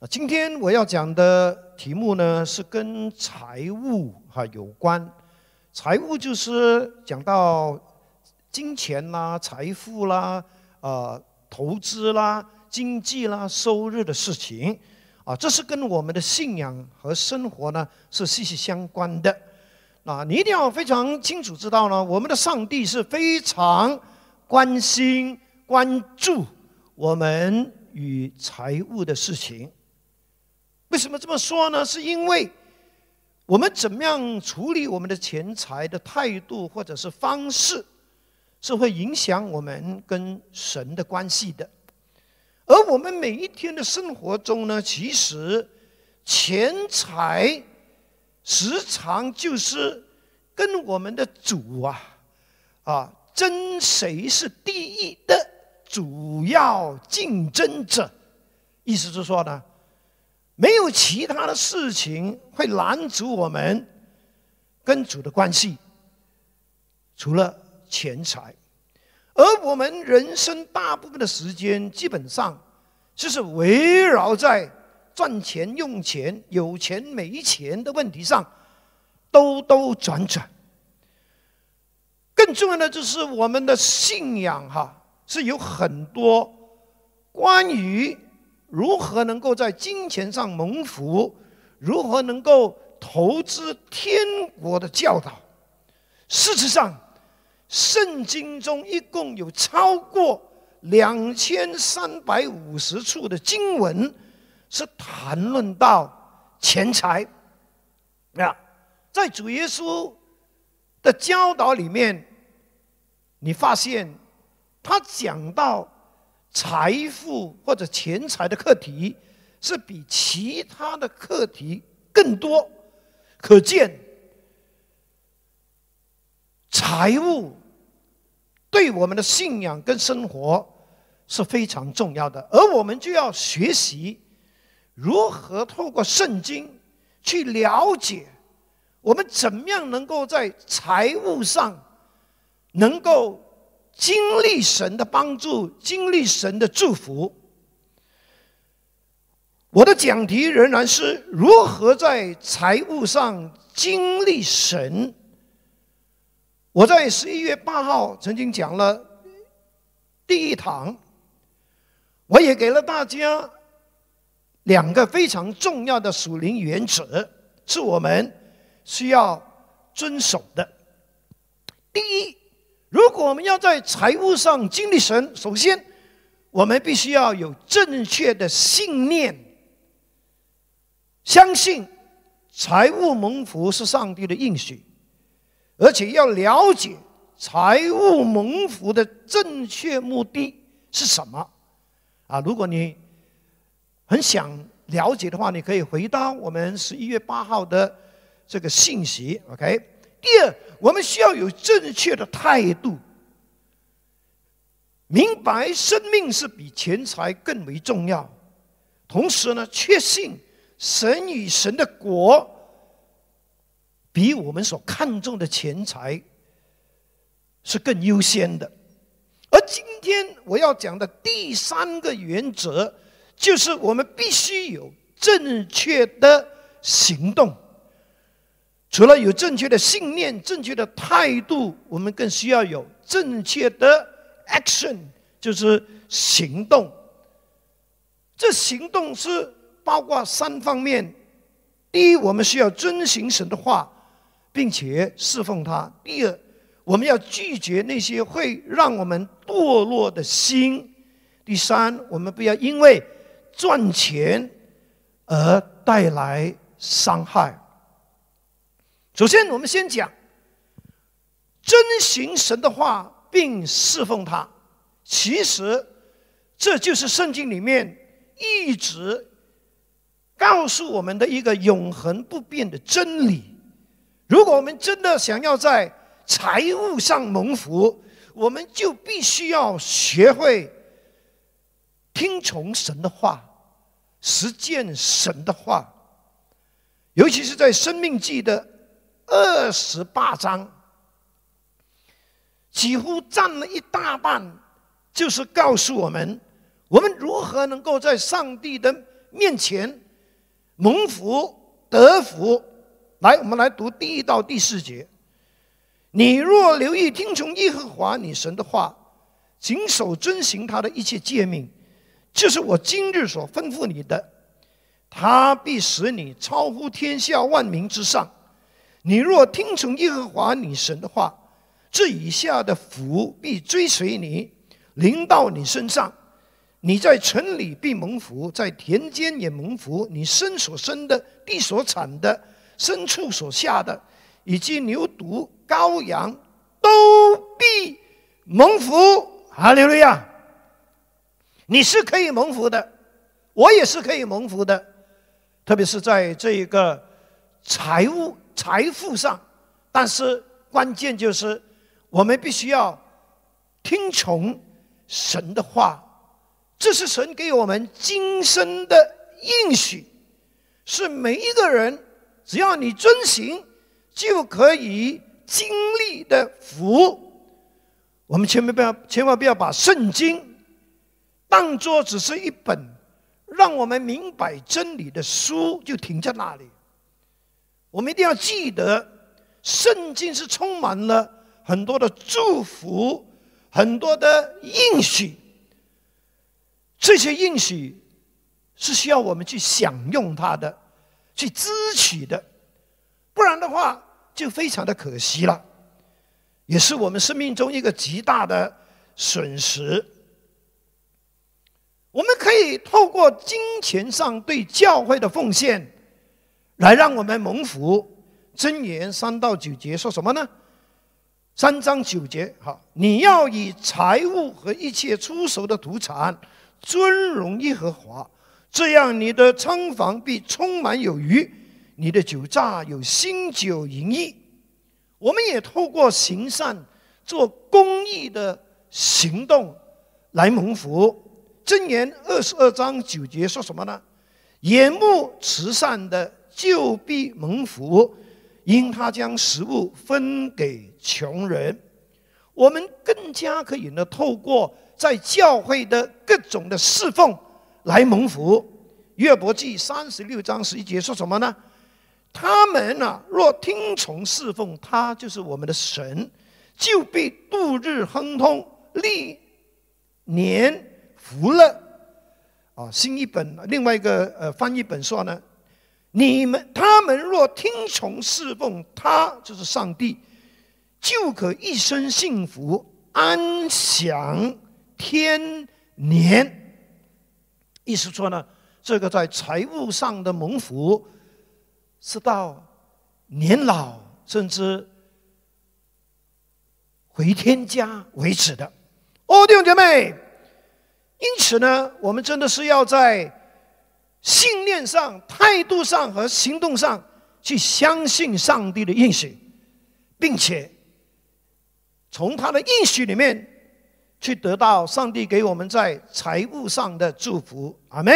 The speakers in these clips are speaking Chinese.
啊，今天我要讲的题目呢是跟财务哈有关。财务就是讲到金钱啦、财富啦、啊投资啦、经济啦、收入的事情啊，这是跟我们的信仰和生活呢是息息相关的。啊，你一定要非常清楚知道呢，我们的上帝是非常关心、关注我们与财务的事情。为什么这么说呢？是因为我们怎么样处理我们的钱财的态度或者是方式，是会影响我们跟神的关系的。而我们每一天的生活中呢，其实钱财时常就是跟我们的主啊啊争谁是第一的主要竞争者。意思是说呢。没有其他的事情会拦阻我们跟主的关系，除了钱财。而我们人生大部分的时间，基本上就是围绕在赚钱、用钱、有钱没钱的问题上兜兜转转。更重要的就是我们的信仰，哈，是有很多关于。如何能够在金钱上蒙福？如何能够投资天国的教导？事实上，圣经中一共有超过两千三百五十处的经文是谈论到钱财。啊，在主耶稣的教导里面，你发现他讲到。财富或者钱财的课题是比其他的课题更多，可见财务对我们的信仰跟生活是非常重要的，而我们就要学习如何透过圣经去了解我们怎么样能够在财务上能够。经历神的帮助，经历神的祝福。我的讲题仍然是如何在财务上经历神。我在十一月八号曾经讲了第一堂，我也给了大家两个非常重要的属灵原则，是我们需要遵守的。第一。如果我们要在财务上经历神，首先我们必须要有正确的信念，相信财务蒙福是上帝的应许，而且要了解财务蒙福的正确目的是什么。啊，如果你很想了解的话，你可以回到我们十一月八号的这个信息。OK。第二，我们需要有正确的态度，明白生命是比钱财更为重要。同时呢，确信神与神的国比我们所看重的钱财是更优先的。而今天我要讲的第三个原则，就是我们必须有正确的行动。除了有正确的信念、正确的态度，我们更需要有正确的 action，就是行动。这行动是包括三方面：第一，我们需要遵行神的话，并且侍奉他；第二，我们要拒绝那些会让我们堕落的心；第三，我们不要因为赚钱而带来伤害。首先，我们先讲遵行神的话，并侍奉他。其实，这就是圣经里面一直告诉我们的一个永恒不变的真理。如果我们真的想要在财务上蒙福，我们就必须要学会听从神的话，实践神的话。尤其是在生命记的。二十八章，几乎占了一大半，就是告诉我们，我们如何能够在上帝的面前蒙福得福。来，我们来读第一到第四节。你若留意听从耶和华你神的话，谨守遵行他的一切诫命，就是我今日所吩咐你的，他必使你超乎天下万民之上。你若听从耶和华你神的话，这以下的福必追随你，临到你身上。你在城里必蒙福，在田间也蒙福。你生所生的，地所产的。牲畜所下的，以及牛犊、羔羊，都必蒙福。哈利路亚！你是可以蒙福的，我也是可以蒙福的，特别是在这一个财务、财富上。但是关键就是，我们必须要听从神的话，这是神给我们今生的应许，是每一个人。只要你遵行，就可以经历的福。我们千万不要，千万不要把圣经当作只是一本让我们明白真理的书，就停在那里。我们一定要记得，圣经是充满了很多的祝福，很多的应许。这些应许是需要我们去享用它的。去支取的，不然的话就非常的可惜了，也是我们生命中一个极大的损失。我们可以透过金钱上对教会的奉献，来让我们蒙福。箴言三到九节说什么呢？三章九节，好，你要以财物和一切出手的土产尊荣耶和华。这样，你的仓房必充满有余，你的酒榨有新酒盈溢。我们也透过行善、做公益的行动来蒙福。箴言二十二章九节说什么呢？眼目慈善的就必蒙福，因他将食物分给穷人。我们更加可以呢，透过在教会的各种的侍奉。来蒙福，约伯记三十六章十一节说什么呢？他们呢，若听从侍奉他，就是我们的神，就必度日亨通，历年福乐。啊，新一本另外一个呃翻译本说呢，你们他们若听从侍奉他，就是上帝，就可一生幸福，安享天年。意思说呢，这个在财务上的蒙福，是到年老甚至回天家为止的。哦，弟兄姐妹，因此呢，我们真的是要在信念上、态度上和行动上去相信上帝的应许，并且从他的应许里面。去得到上帝给我们在财务上的祝福，阿门。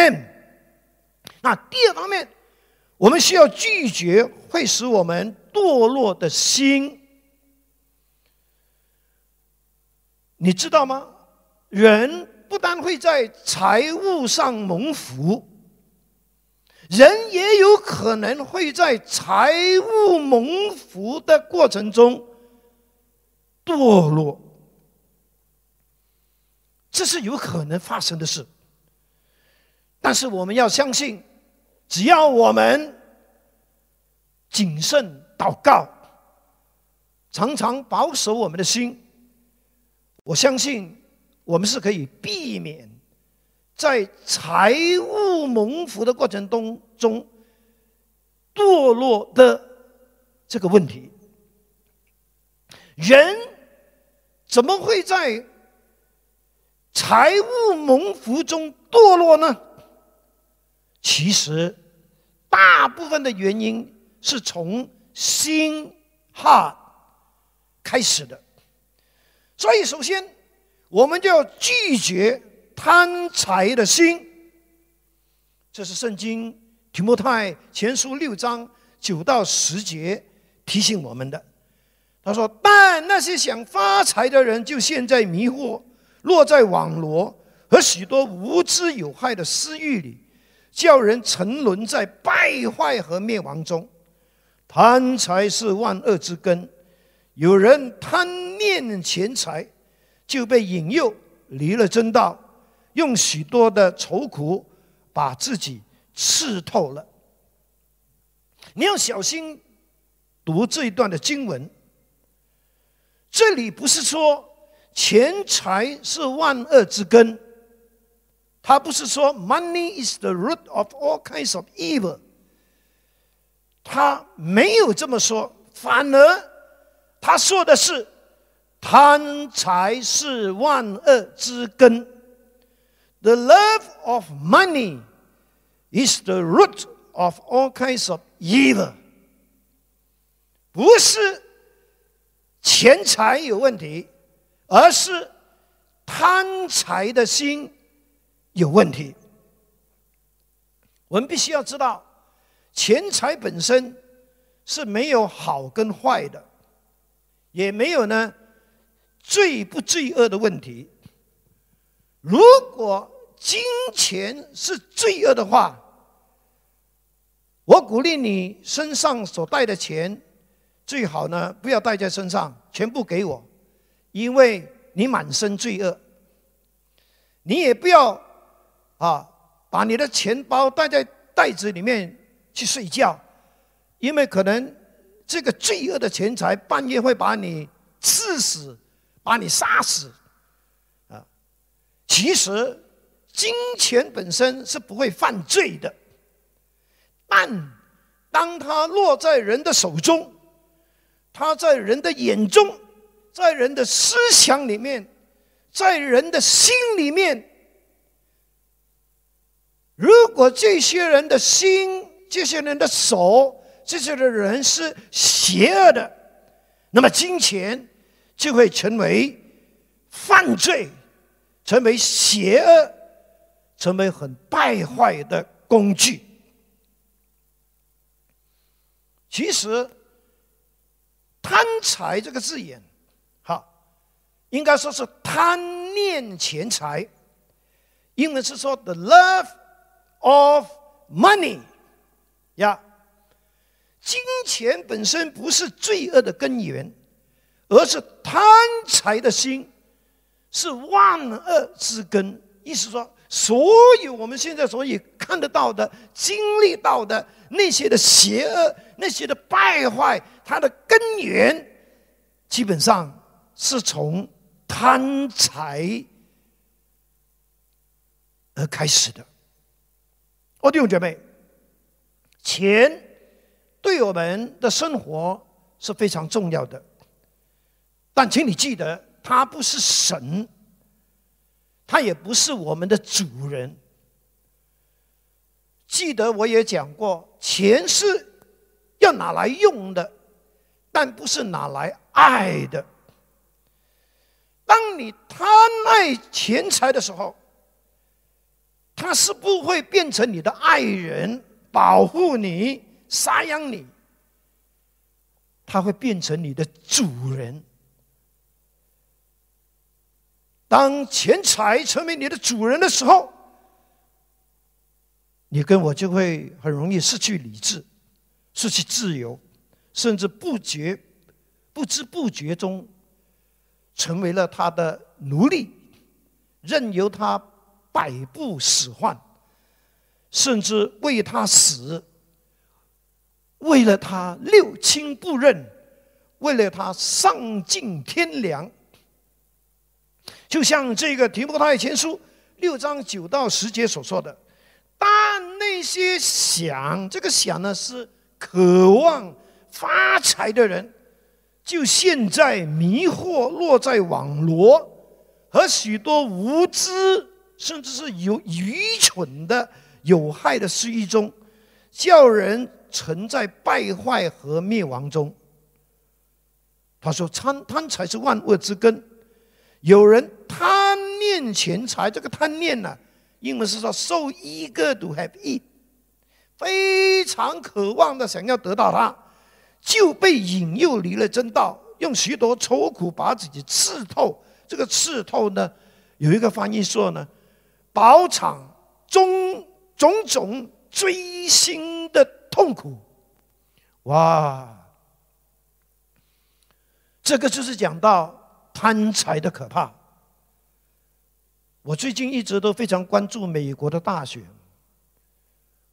那第二方面，我们需要拒绝会使我们堕落的心。你知道吗？人不但会在财务上蒙福，人也有可能会在财务蒙福的过程中堕落。这是有可能发生的事，但是我们要相信，只要我们谨慎祷告，常常保守我们的心，我相信我们是可以避免在财务蒙福的过程当中堕落的这个问题。人怎么会在？财务蒙福中堕落呢？其实，大部分的原因是从心哈开始的。所以，首先我们就要拒绝贪财的心。这是圣经提摩太前书六章九到十节提醒我们的。他说：“但那些想发财的人，就陷在迷惑。”落在网罗和许多无知有害的私欲里，叫人沉沦在败坏和灭亡中。贪财是万恶之根，有人贪念钱财，就被引诱离了真道，用许多的愁苦把自己刺透了。你要小心读这一段的经文，这里不是说钱财是万恶之根，他不是说 money is the root of all kinds of evil，他没有这么说，反而他说的是贪财是万恶之根。，the love of money is the root of all kinds of evil，不是钱财有问题，而是贪财的心有问题。我们必须要知道，钱财本身是没有好跟坏的，也没有呢罪不罪恶的问题。如果金钱是罪恶的话，我鼓励你身上所带的钱，最好呢不要带在身上，全部给我，因为你满身罪恶。你也不要啊，把你的钱包带在袋子里面去睡觉，因为可能这个罪恶的钱财半夜会把你刺死，把你杀死。啊，其实金钱本身是不会犯罪的。但当它落在人的手中，它在人的眼中，在人的思想里面，在人的心里面，如果这些人的心、这些人的手、这些的人是邪恶的，那么金钱就会成为犯罪，成为邪恶，成为很败坏的工具。其实，贪财这个字眼，好，应该说是贪念钱财。英文是说 “the love of money”，呀，金钱本身不是罪恶的根源，而是贪财的心是万恶之根。意思说，所有我们现在所以看得到的、经历到的那些的邪恶。那些的败坏，它的根源基本上是从贪财而开始的。我弟兄姐妹，钱对我们的生活是非常重要的，但请你记得，它不是神，它也不是我们的主人。记得我也讲过，钱是。要拿来用的，但不是拿来爱的。当你贪爱钱财的时候，他是不会变成你的爱人，保护你、赡养你，他会变成你的主人。当钱财成为你的主人的时候，你跟我就会很容易失去理智。失去自由，甚至不觉、不知不觉中，成为了他的奴隶，任由他摆布使唤，甚至为他死，为了他六亲不认，为了他丧尽天良。就像这个提摩太前书六章九到十节所说的，但那些想这个想呢是。渴望发财的人，就现在迷惑、落在网罗和许多无知，甚至是有愚蠢的有害的失意中，叫人沉在败坏和灭亡中。他说：“贪贪财是万恶之根。有人贪念钱财，这个贪念呢，英文是说 ‘so eager to have it’。”非常渴望的想要得到它，就被引诱离了真道，用许多愁苦把自己刺透。这个刺透呢，有一个翻译说呢，饱尝中种种锥心的痛苦。哇！这个就是讲到贪财的可怕。我最近一直都非常关注美国的大选。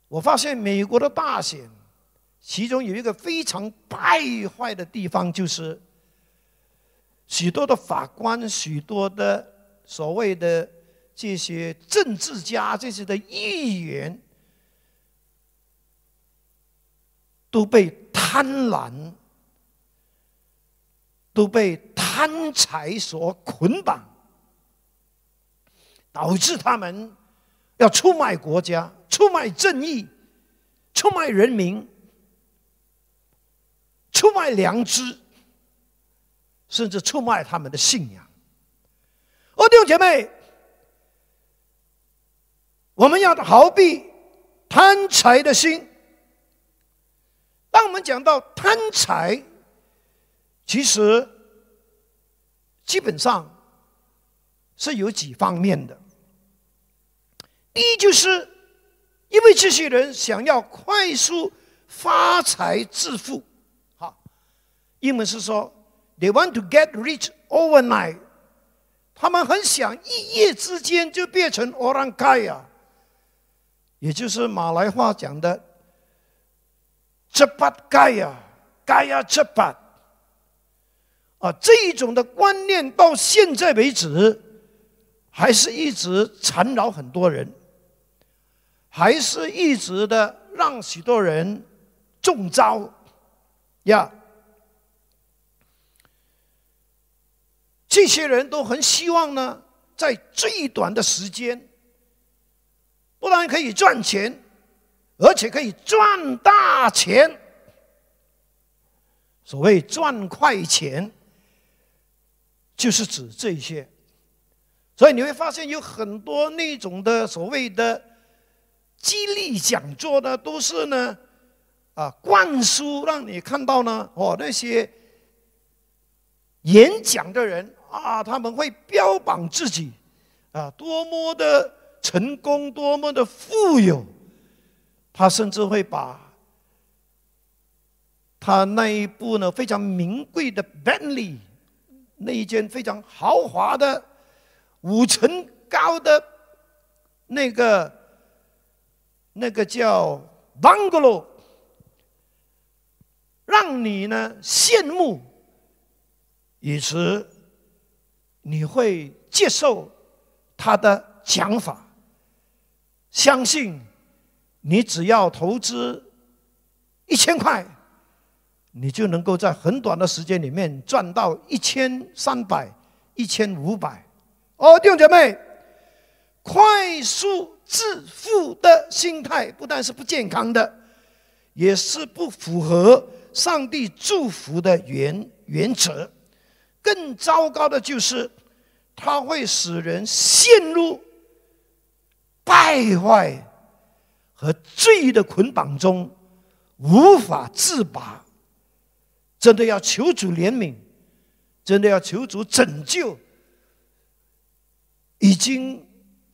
我发现美国的大选，其中有一个非常败坏的地方，就是许多的法官、许多的所谓的这些政治家、这些的议员，都被贪婪。都被贪财所捆绑，导致他们要出卖国家、出卖正义、出卖人民、出卖良知，甚至出卖他们的信仰。哦，弟兄姐妹，我们要逃避贪财的心。当我们讲到贪财，其实，基本上是有几方面的。第一，就是因为这些人想要快速发财致富，好，英文是说 “they want to get rich overnight”，他们很想一夜之间就变成 orang kaya，也就是马来话讲的 “cepat kaya”，“kaya cepat”。啊，这一种的观念到现在为止，还是一直缠绕很多人，还是一直的让许多人中招呀。这些人都很希望呢，在最短的时间，不但可以赚钱，而且可以赚大钱。所谓赚快钱。就是指这些，所以你会发现有很多那种的所谓的激励讲座呢，都是呢啊灌输让你看到呢哦那些演讲的人啊，他们会标榜自己啊多么的成功，多么的富有，他甚至会把他那一部呢非常名贵的 Bentley。那一间非常豪华的五层高的那个那个叫 bungalow，让你呢羡慕，以此你会接受他的讲法，相信你只要投资一千块。你就能够在很短的时间里面赚到一千三百、一千五百。哦，弟兄姐妹，快速致富的心态不但是不健康的，也是不符合上帝祝福的原原则。更糟糕的就是，它会使人陷入败坏和罪的捆绑中，无法自拔。真的要求主怜悯，真的要求主拯救，已经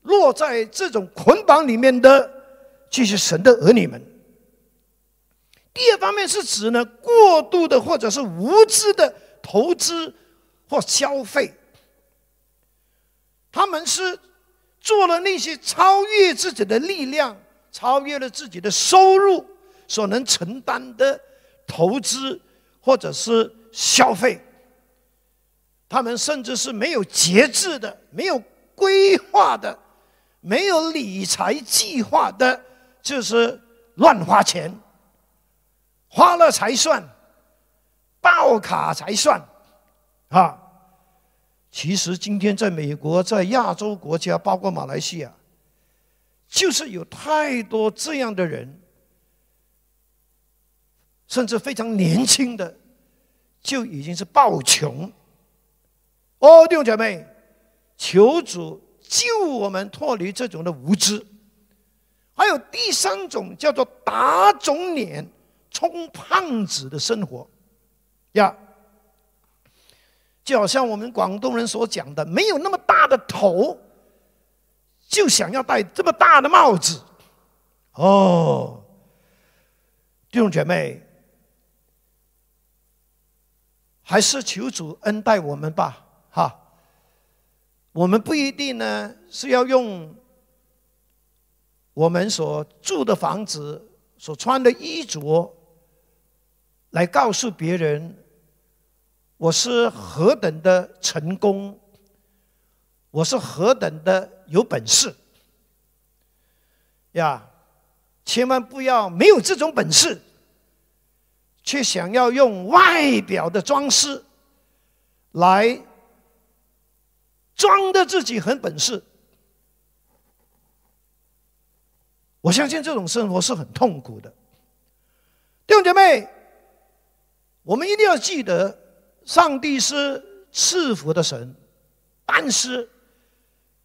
落在这种捆绑里面的这些神的儿女们。第二方面是指呢，过度的或者是无知的投资或消费，他们是做了那些超越自己的力量、超越了自己的收入所能承担的投资。或者是消费，他们甚至是没有节制的、没有规划的、没有理财计划的，就是乱花钱，花了才算，爆卡才算，啊！其实今天在美国、在亚洲国家，包括马来西亚，就是有太多这样的人。甚至非常年轻的，就已经是暴穷。哦，弟兄姐妹，求主救我们脱离这种的无知。还有第三种叫做打肿脸充胖子的生活，呀，就好像我们广东人所讲的，没有那么大的头，就想要戴这么大的帽子。哦，弟兄姐妹，还是求主恩待我们吧，哈。我们不一定呢是要用我们所住的房子、所穿的衣着来告诉别人我是何等的成功，我是何等的有本事呀！千万不要没有这种本事，却想要用外表的装饰来。装的自己很本事，我相信这种生活是很痛苦的。弟兄姐妹，我们一定要记得，上帝是赐福的神，但是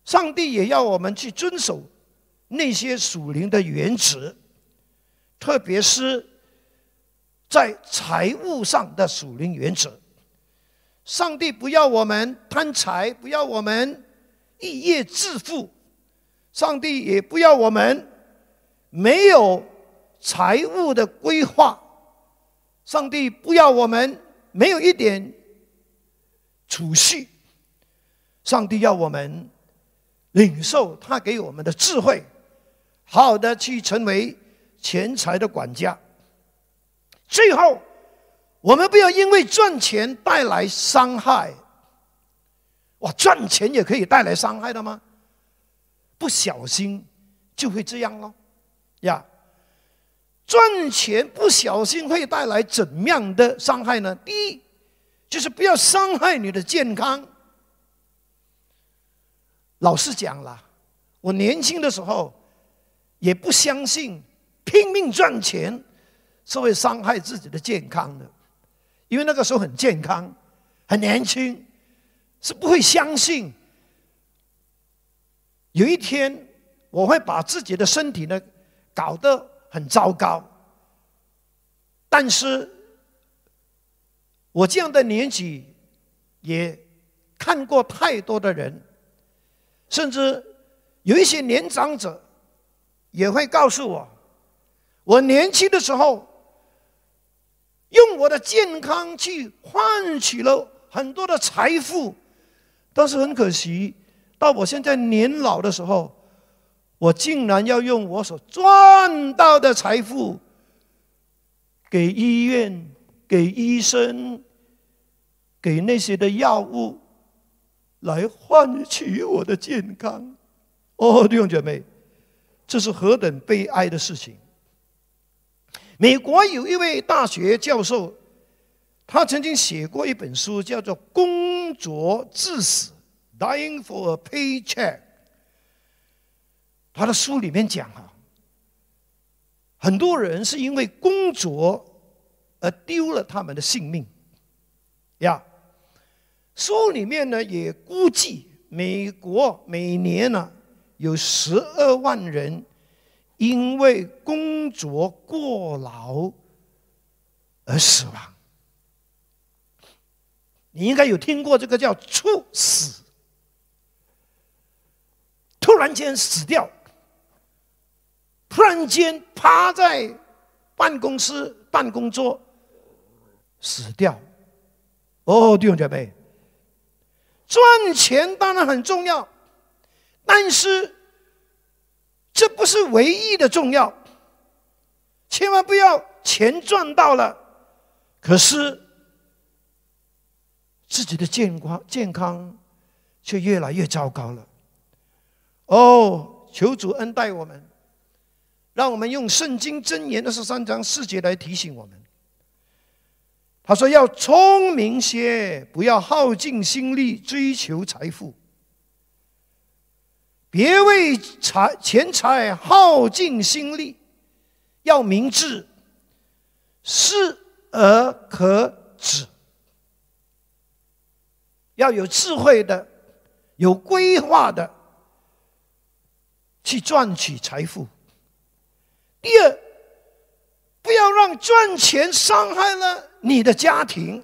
上帝也要我们去遵守那些属灵的原则，特别是在财务上的属灵原则。上帝不要我们贪财，不要我们一夜致富；上帝也不要我们没有财务的规划；上帝不要我们没有一点储蓄；上帝要我们领受他给我们的智慧，好好的去成为钱财的管家。最后。我们不要因为赚钱带来伤害。哇，赚钱也可以带来伤害的吗？不小心就会这样喽，呀！赚钱不小心会带来怎样的伤害呢？第一，就是不要伤害你的健康。老实讲了，我年轻的时候也不相信拼命赚钱是会伤害自己的健康的。因为那个时候很健康，很年轻，是不会相信有一天我会把自己的身体呢搞得很糟糕。但是，我这样的年纪也看过太多的人，甚至有一些年长者也会告诉我，我年轻的时候。用我的健康去换取了很多的财富，但是很可惜，到我现在年老的时候，我竟然要用我所赚到的财富，给医院、给医生、给那些的药物，来换取我的健康。哦，弟兄姐妹，这是何等悲哀的事情！美国有一位大学教授，他曾经写过一本书，叫做《工作致死》（Dying for a Paycheck）。他的书里面讲啊，很多人是因为工作而丢了他们的性命。呀，书里面呢也估计，美国每年呢有十二万人。因为工作过劳而死亡，你应该有听过这个叫猝死，突然间死掉，突然间趴在办公室办公桌死掉。哦，弟兄姐妹，赚钱当然很重要，但是。这不是唯一的重要，千万不要钱赚到了，可是自己的健康健康却越来越糟糕了。哦，求主恩待我们，让我们用圣经箴言的十三章四节来提醒我们。他说：“要聪明些，不要耗尽心力追求财富。”别为财钱财耗尽心力，要明智，适而可止，要有智慧的、有规划的去赚取财富。第二，不要让赚钱伤害了你的家庭，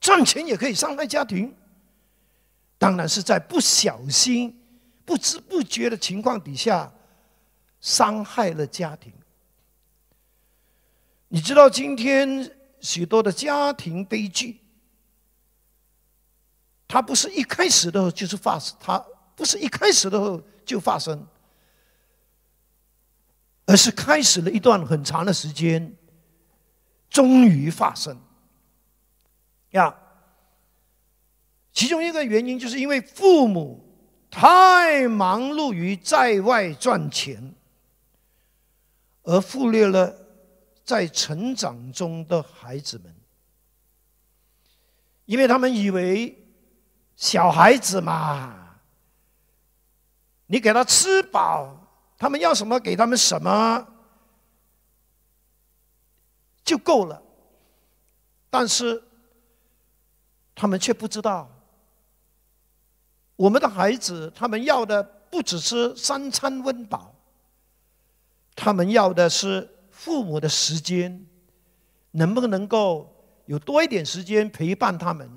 赚钱也可以伤害家庭。当然是在不小心、不知不觉的情况底下伤害了家庭。你知道，今天许多的家庭悲剧，它不是一开始的时候就是发生，它不是一开始的时候就发生，而是开始了一段很长的时间，终于发生。呀，其中一个原因就是因为父母太忙碌于在外赚钱，而忽略了在成长中的孩子们，因为他们以为小孩子嘛，你给他吃饱，他们要什么给他们什么就够了，但是。他们却不知道，我们的孩子，他们要的不只是三餐温饱，他们要的是父母的时间，能不能够有多一点时间陪伴他们，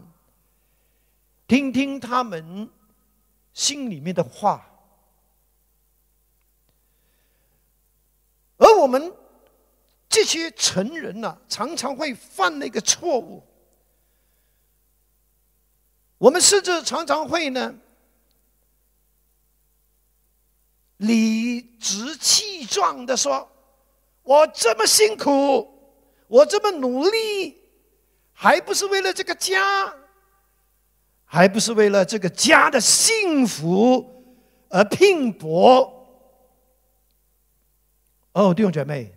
听听他们心里面的话，而我们这些成人呢，常常会犯那个错误。我们甚至常常会呢，理直气壮的说：“我这么辛苦，我这么努力，还不是为了这个家，还不是为了这个家的幸福而拼搏。”哦，弟兄姐妹，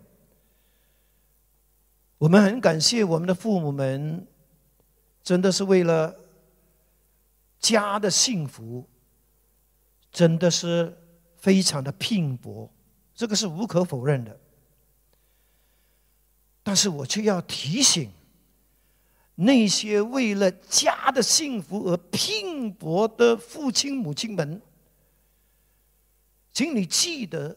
我们很感谢我们的父母们，真的是为了。家的幸福真的是非常的拼搏，这个是无可否认的。但是我却要提醒那些为了家的幸福而拼搏的父亲母亲们，请你记得，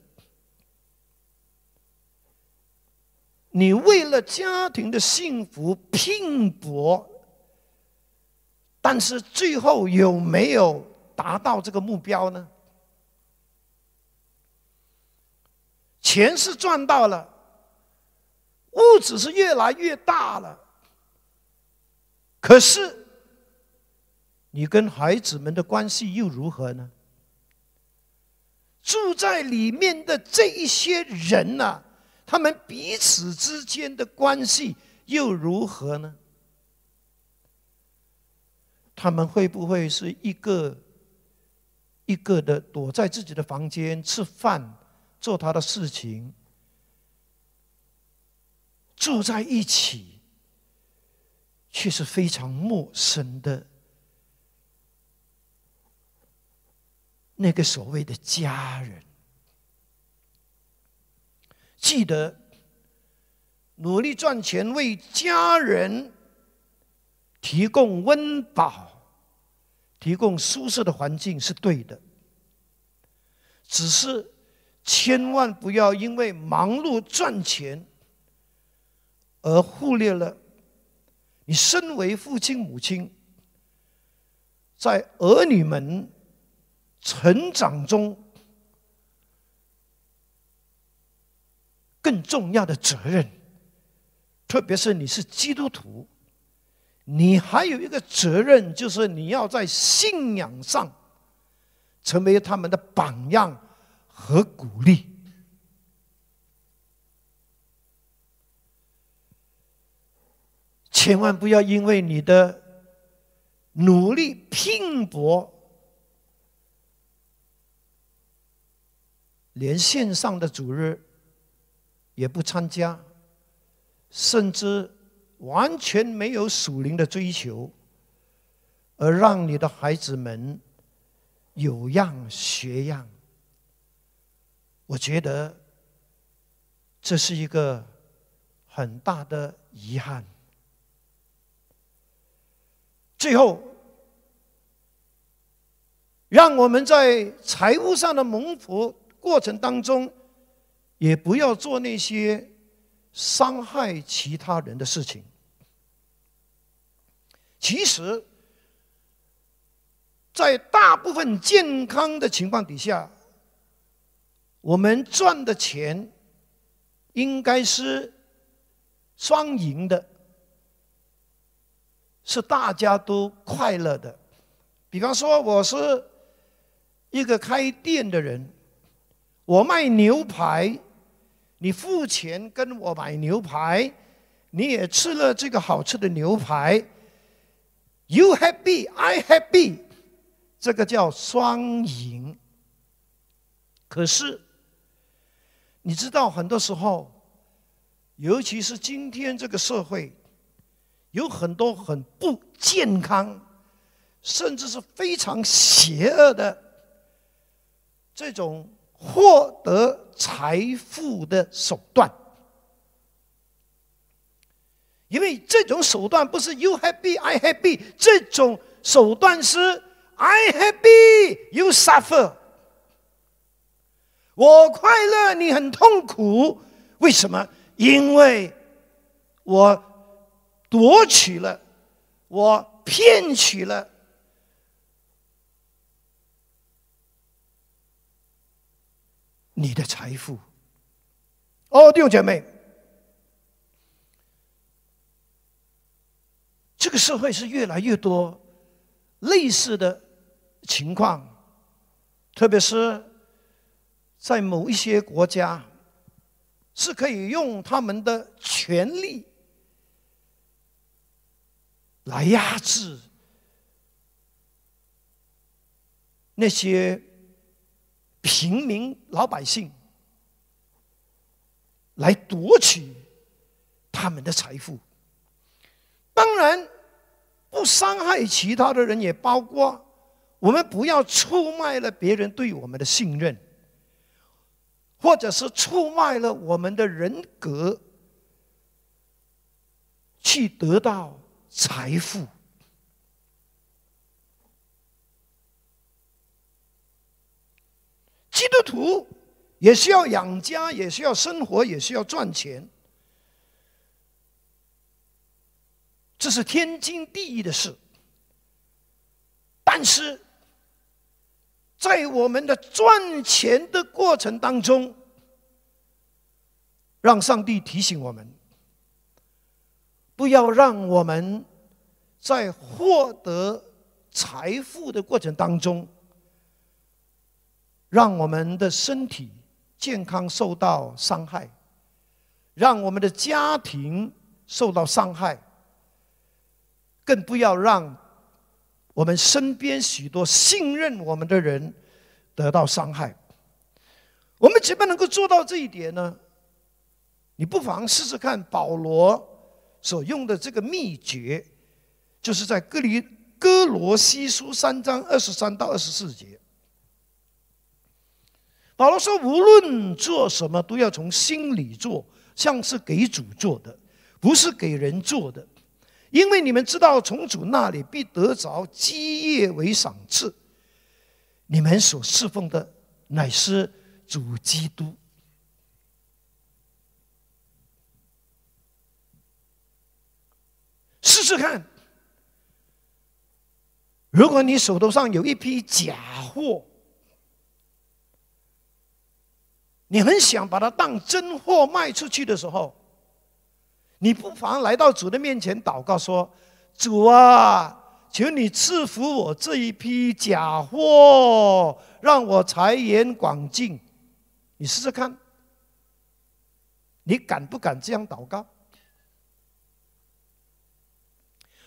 你为了家庭的幸福拼搏。但是最后有没有达到这个目标呢？钱是赚到了，物质是越来越大了，可是你跟孩子们的关系又如何呢？住在里面的这一些人呐，他们彼此之间的关系又如何呢？他们会不会是一个一个的躲在自己的房间吃饭、做他的事情，住在一起，却是非常陌生的那个所谓的家人？记得努力赚钱为家人。提供温饱、提供舒适的环境是对的，只是千万不要因为忙碌赚钱而忽略了你身为父亲母亲在儿女们成长中更重要的责任，特别是你是基督徒。你还有一个责任，就是你要在信仰上成为他们的榜样和鼓励。千万不要因为你的努力拼搏，连线上的主日也不参加，甚至。完全没有属灵的追求，而让你的孩子们有样学样，我觉得这是一个很大的遗憾。最后，让我们在财务上的蒙福过程当中，也不要做那些。伤害其他人的事情，其实，在大部分健康的情况底下，我们赚的钱应该是双赢的，是大家都快乐的。比方说，我是一个开店的人，我卖牛排，你付钱跟我买牛排，你也吃了这个好吃的牛排，You happy, I happy，这个叫双赢。可是。你知道，很多时候，尤其是今天这个社会，有很多很不健康，甚至是非常邪恶的这种获得财富的手段。因为这种手段不是 “you happy, I happy”，这种手段是 “I happy, you suffer”。我快乐，你很痛苦，为什么？因为我夺取了，我骗取了你的财富。哦，弟兄姐妹，这个社会是越来越多类似的情况，特别是。在某一些国家，是可以用他们的权力来压制那些平民老百姓，来夺取他们的财富。当然，不伤害其他的人，也包括我们不要出卖了别人对我们的信任。或者是出卖了我们的人格，去得到财富。基督徒也需要养家，也需要生活，也需要赚钱，这是天经地义的事。但是。在我们的赚钱的过程当中，让上帝提醒我们，不要让我们在获得财富的过程当中，让我们的身体健康受到伤害，让我们的家庭受到伤害，更不要让。我们身边许多信任我们的人得到伤害，我们怎么能够做到这一点呢？你不妨试试看保罗所用的这个秘诀，就是在哥里哥罗西书三章二十三到二十四节。保罗说：“无论做什么，都要从心里做，像是给主做的，不是给人做的。”因为你们知道，从主那里必得着基业为赏赐。你们所侍奉的乃是主基督。试试看，如果你手头上有一批假货，你很想把它当真货卖出去的时候。你不妨来到主的面前祷告说：“主啊，求你赐福我这一批假货，让我财源广进。”你试试看，你敢不敢这样祷告？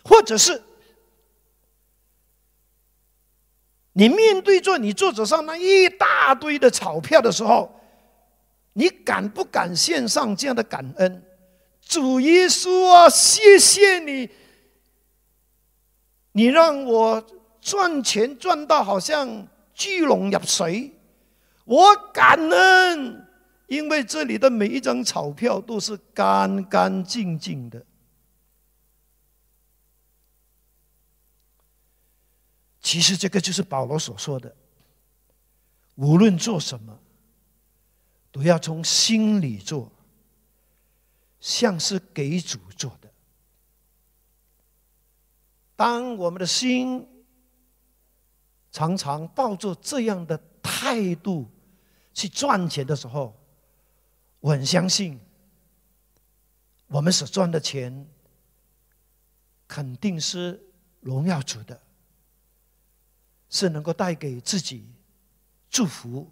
或者是你面对着你桌子上那一大堆的钞票的时候，你敢不敢献上这样的感恩？主耶稣啊，谢谢你！你让我赚钱赚到好像巨龙入水，我感恩，因为这里的每一张钞票都是干干净净的。其实这个就是保罗所说的：无论做什么，都要从心里做。像是给主做的。当我们的心常常抱着这样的态度去赚钱的时候，我很相信，我们所赚的钱肯定是荣耀主的，是能够带给自己祝福，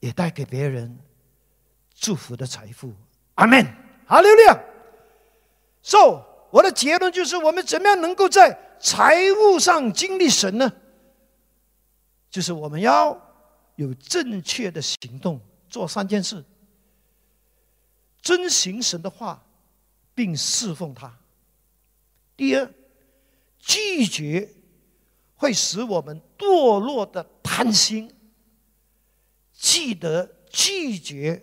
也带给别人祝福的财富。阿门，好流量。So，我的结论就是：我们怎么样能够在财务上经历神呢？就是我们要有正确的行动，做三件事：遵行神的话，并侍奉他。第二，拒绝会使我们堕落的贪心。记得拒绝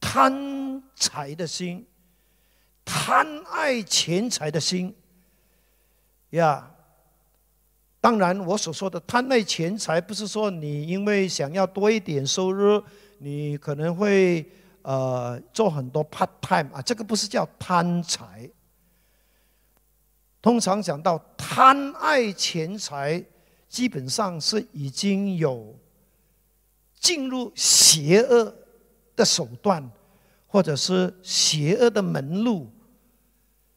贪财的心，贪爱钱财的心，呀。当然，我所说的贪爱钱财，不是说你因为想要多一点收入，你可能会呃做很多 part time 啊，这个不是叫贪财。通常讲到贪爱钱财，基本上是已经有进入邪恶的手段，或者是邪恶的门路，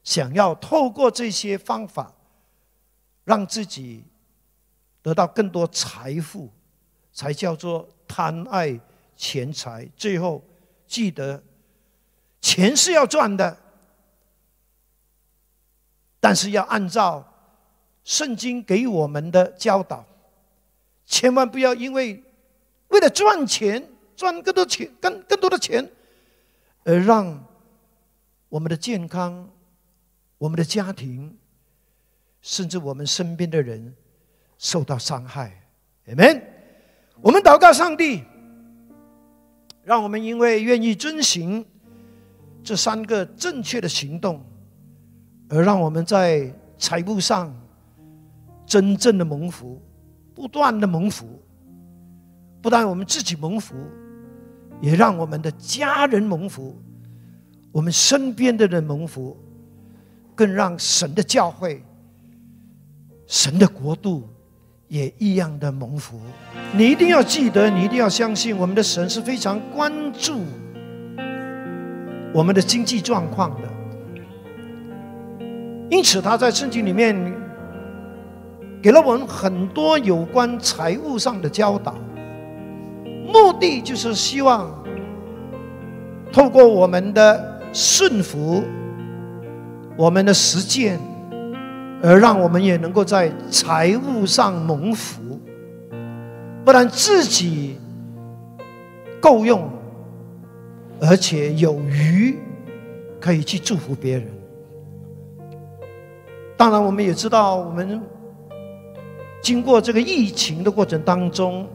想要透过这些方法让自己。得到更多财富，才叫做贪爱钱财。最后记得，钱是要赚的，但是要按照圣经给我们的教导，千万不要因为为了赚钱、赚更多钱、更更多的钱，而让我们的健康、我们的家庭，甚至我们身边的人。受到伤害，Amen。我们祷告上帝，让我们因为愿意遵行这三个正确的行动，而让我们在财务上真正的蒙福，不断的蒙福。不但我们自己蒙福，也让我们的家人蒙福，我们身边的人蒙福，更让神的教会、神的国度。也一样的蒙福，你一定要记得，你一定要相信，我们的神是非常关注我们的经济状况的。因此，他在圣经里面给了我们很多有关财务上的教导，目的就是希望透过我们的顺服，我们的实践。而让我们也能够在财务上蒙福，不然自己够用，而且有余，可以去祝福别人。当然，我们也知道，我们经过这个疫情的过程当中，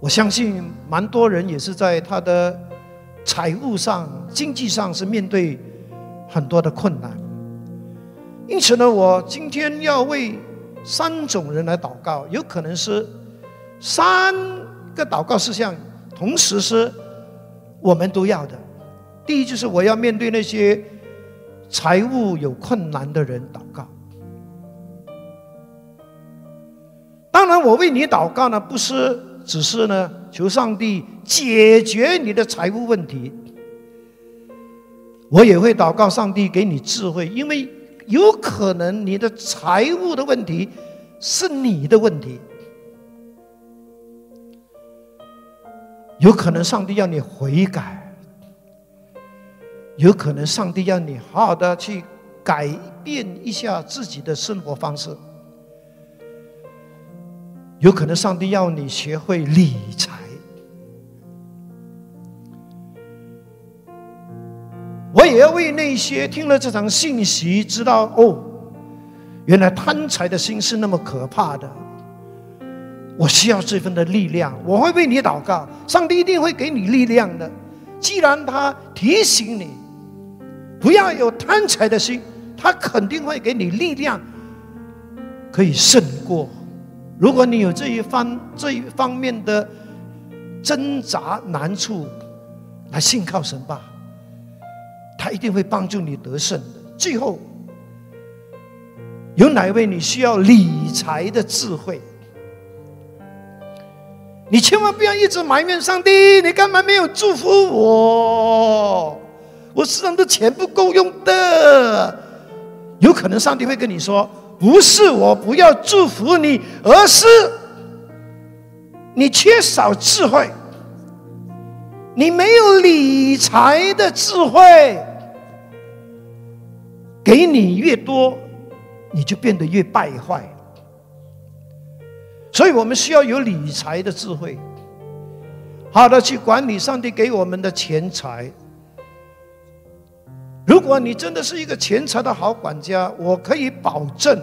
我相信蛮多人也是在他的财务上、经济上是面对很多的困难。因此呢，我今天要为三种人来祷告，有可能是三个祷告事项，同时是我们都要的。第一，就是我要面对那些财务有困难的人祷告。当然，我为你祷告呢，不是只是呢求上帝解决你的财务问题，我也会祷告上帝给你智慧，因为。有可能你的财务的问题是你的问题，有可能上帝要你悔改，有可能上帝要你好好的去改变一下自己的生活方式，有可能上帝要你学会理财。我也要为那些听了这场信息，知道哦，原来贪财的心是那么可怕的。我需要这份的力量，我会为你祷告，上帝一定会给你力量的。既然他提醒你不要有贪财的心，他肯定会给你力量，可以胜过。如果你有这一方这一方面的挣扎难处，来信靠神吧。他一定会帮助你得胜的。最后，有哪位你需要理财的智慧？你千万不要一直埋怨上帝，你干嘛没有祝福我？我身上的钱不够用的。有可能上帝会跟你说：“不是我不要祝福你，而是你缺少智慧，你没有理财的智慧。给你越多，你就变得越败坏。”所以我们需要有理财的智慧，好的去管理上帝给我们的钱财。如果你真的是一个钱财的好管家，我可以保证，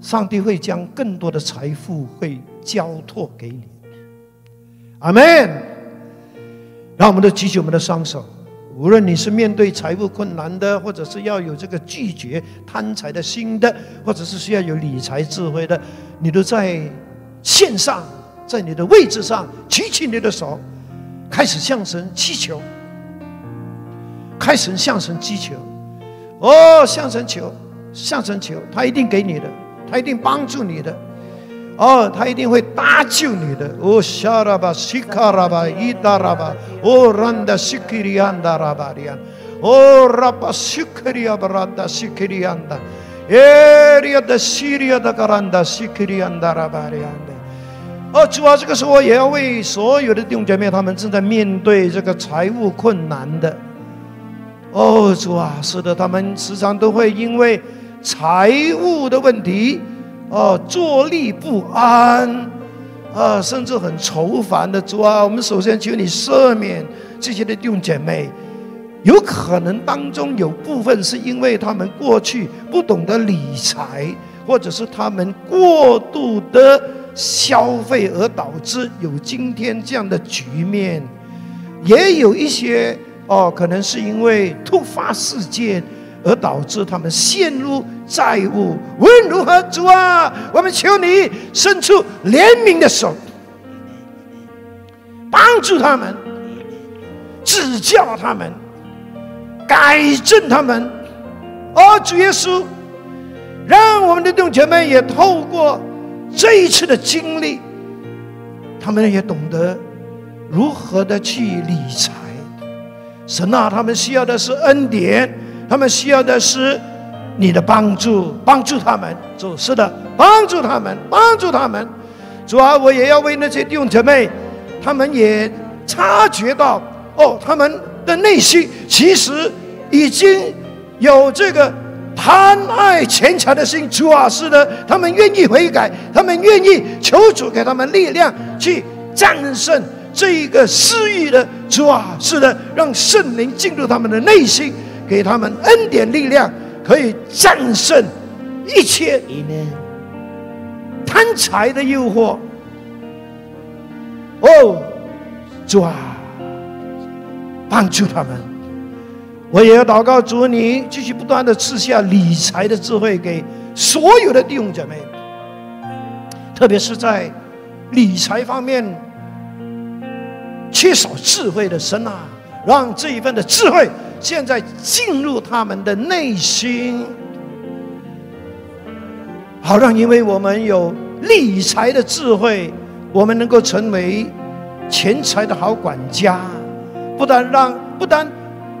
上帝会将更多的财富会交托给你。阿门。让我们都举起我们的双手。无论你是面对财务困难的，或者是要有这个拒绝贪财的心的，或者是需要有理财智慧的，你都在线上，在你的位置上举起你的手，开始向神祈求，开始向神祈求，哦，向神求，向神求，他一定给你的，他一定帮助你的。哦，他一定会搭救你的。哦，沙拉巴西卡拉巴伊达拉巴，哦，兰达西克里安达拉巴里安，哦，拉巴西克里亚巴拉达西克里安达，耶利亚的西利亚的格兰达西克里安达拉巴里安的。哦，主啊，这个时候也要为所有的弟兄姐妹，他们正在面对这个财务困难的。哦，主啊，是的，他们时常都会因为财务的问题。哦，坐立不安，啊，甚至很愁烦的主啊！我们首先求你赦免这些的弟兄姐妹，有可能当中有部分是因为他们过去不懂得理财，或者是他们过度的消费而导致有今天这样的局面，也有一些哦，可能是因为突发事件。而导致他们陷入债务。无论如何，主啊，我们求你伸出怜悯的手，帮助他们，指教他们，改正他们。哦，主耶稣，让我们的弟兄姐妹也透过这一次的经历，他们也懂得如何的去理财。神啊，他们需要的是恩典。他们需要的是你的帮助，帮助他们。主是的，帮助他们，帮助他们。主啊，我也要为那些弟兄姐妹，他们也察觉到哦，他们的内心其实已经有这个贪爱钱财的心。主啊，是的，他们愿意悔改，他们愿意求主给他们力量去战胜这一个私欲的。主啊，是的，让圣灵进入他们的内心。给他们恩典力量，可以战胜一切贪财的诱惑。哦，主啊，帮助他们！我也要祷告主，你继续不断的赐下理财的智慧给所有的弟兄姐妹，特别是在理财方面缺少智慧的神啊，让这一份的智慧。现在进入他们的内心，好让因为我们有理财的智慧，我们能够成为钱财的好管家。不但让不但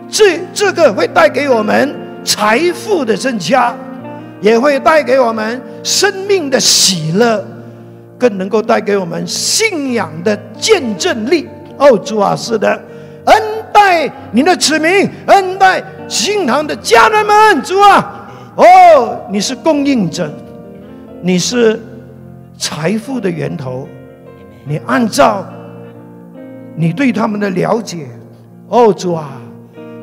这这个会带给我们财富的增加，也会带给我们生命的喜乐，更能够带给我们信仰的见证力。哦，主啊，是的。恩待你的子民，恩待新堂的家人们，主啊，哦，你是供应者，你是财富的源头，你按照你对他们的了解，哦，主啊，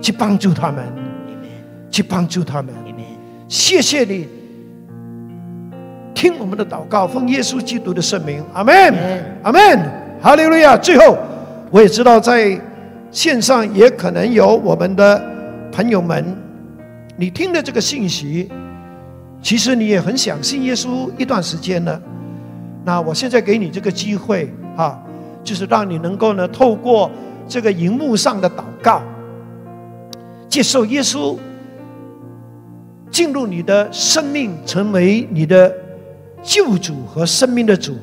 去帮助他们，去帮助他们，谢谢你，听我们的祷告，奉耶稣基督的圣名，阿门，阿门，哈利路亚。最后，我也知道在。线上也可能有我们的朋友们，你听的这个信息，其实你也很想信耶稣一段时间了。那我现在给你这个机会啊，就是让你能够呢，透过这个荧幕上的祷告，接受耶稣进入你的生命，成为你的救主和生命的主。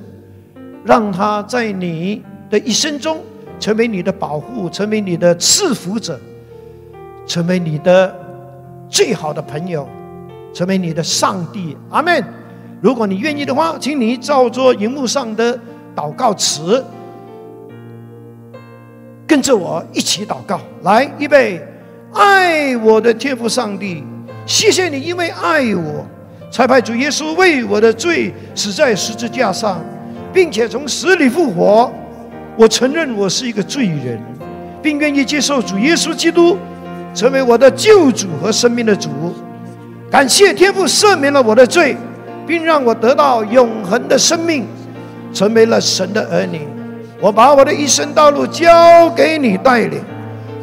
让他在你的一生中成为你的保护，成为你的赐福者，成为你的最好的朋友，成为你的上帝。阿门。如果你愿意的话，请你照着荧幕上的祷告词，跟着我一起祷告。来，预备，爱我的天父上帝，谢谢你，因为爱我，才派主耶稣为我的罪死在十字架上，并且从死里复活。我承认我是一个罪人，并愿意接受主耶稣基督成为我的救主和生命的主。感谢天父赦免了我的罪。并让我得到永恒的生命，成为了神的儿女。我把我的一生道路交给你带领，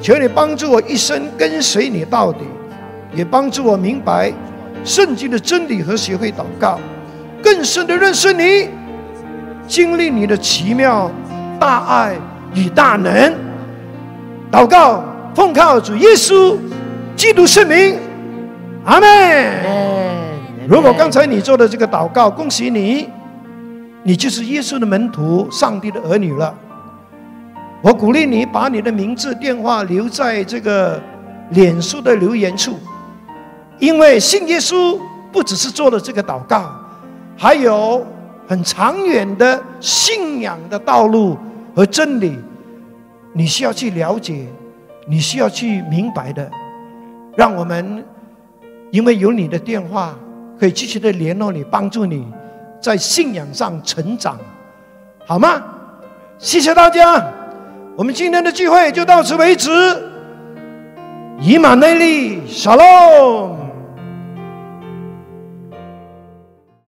求你帮助我一生跟随你到底，也帮助我明白圣经的真理和学会祷告，更深的认识你，经历你的奇妙大爱与大能。祷告，奉靠主耶稣基督圣名，阿门。如果刚才你做的这个祷告，恭喜你，你就是耶稣的门徒，上帝的儿女了。我鼓励你把你的名字、电话留在这个脸书的留言处，因为信耶稣不只是做了这个祷告，还有很长远的信仰的道路和真理，你需要去了解，你需要去明白的。让我们因为有你的电话。可以继续的联络你，帮助你在信仰上成长，好吗？谢谢大家，我们今天的聚会就到此为止。以马内利，小龙。